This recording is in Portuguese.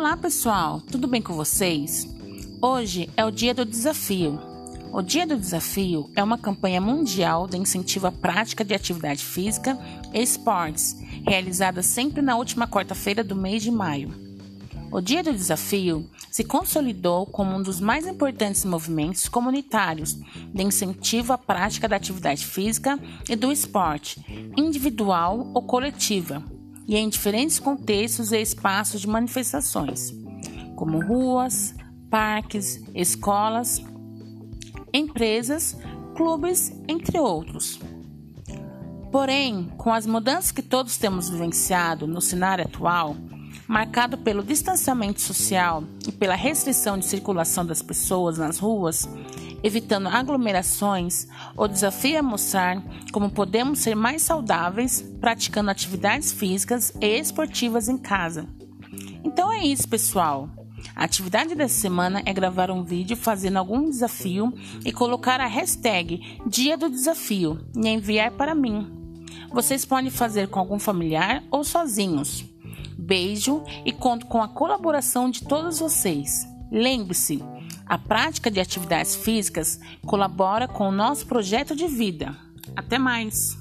Olá pessoal, tudo bem com vocês? Hoje é o Dia do Desafio. O Dia do Desafio é uma campanha mundial de incentivo à prática de atividade física e esportes, realizada sempre na última quarta-feira do mês de maio. O Dia do Desafio se consolidou como um dos mais importantes movimentos comunitários de incentivo à prática da atividade física e do esporte, individual ou coletiva e em diferentes contextos e espaços de manifestações, como ruas, parques, escolas, empresas, clubes, entre outros. Porém, com as mudanças que todos temos vivenciado no cenário atual, marcado pelo distanciamento social e pela restrição de circulação das pessoas nas ruas, evitando aglomerações, o desafio é mostrar como podemos ser mais saudáveis praticando atividades físicas e esportivas em casa. Então é isso, pessoal. A atividade dessa semana é gravar um vídeo fazendo algum desafio e colocar a hashtag Dia do Desafio e enviar para mim. Vocês podem fazer com algum familiar ou sozinhos. Beijo e conto com a colaboração de todos vocês. Lembre-se, a prática de atividades físicas colabora com o nosso projeto de vida. Até mais!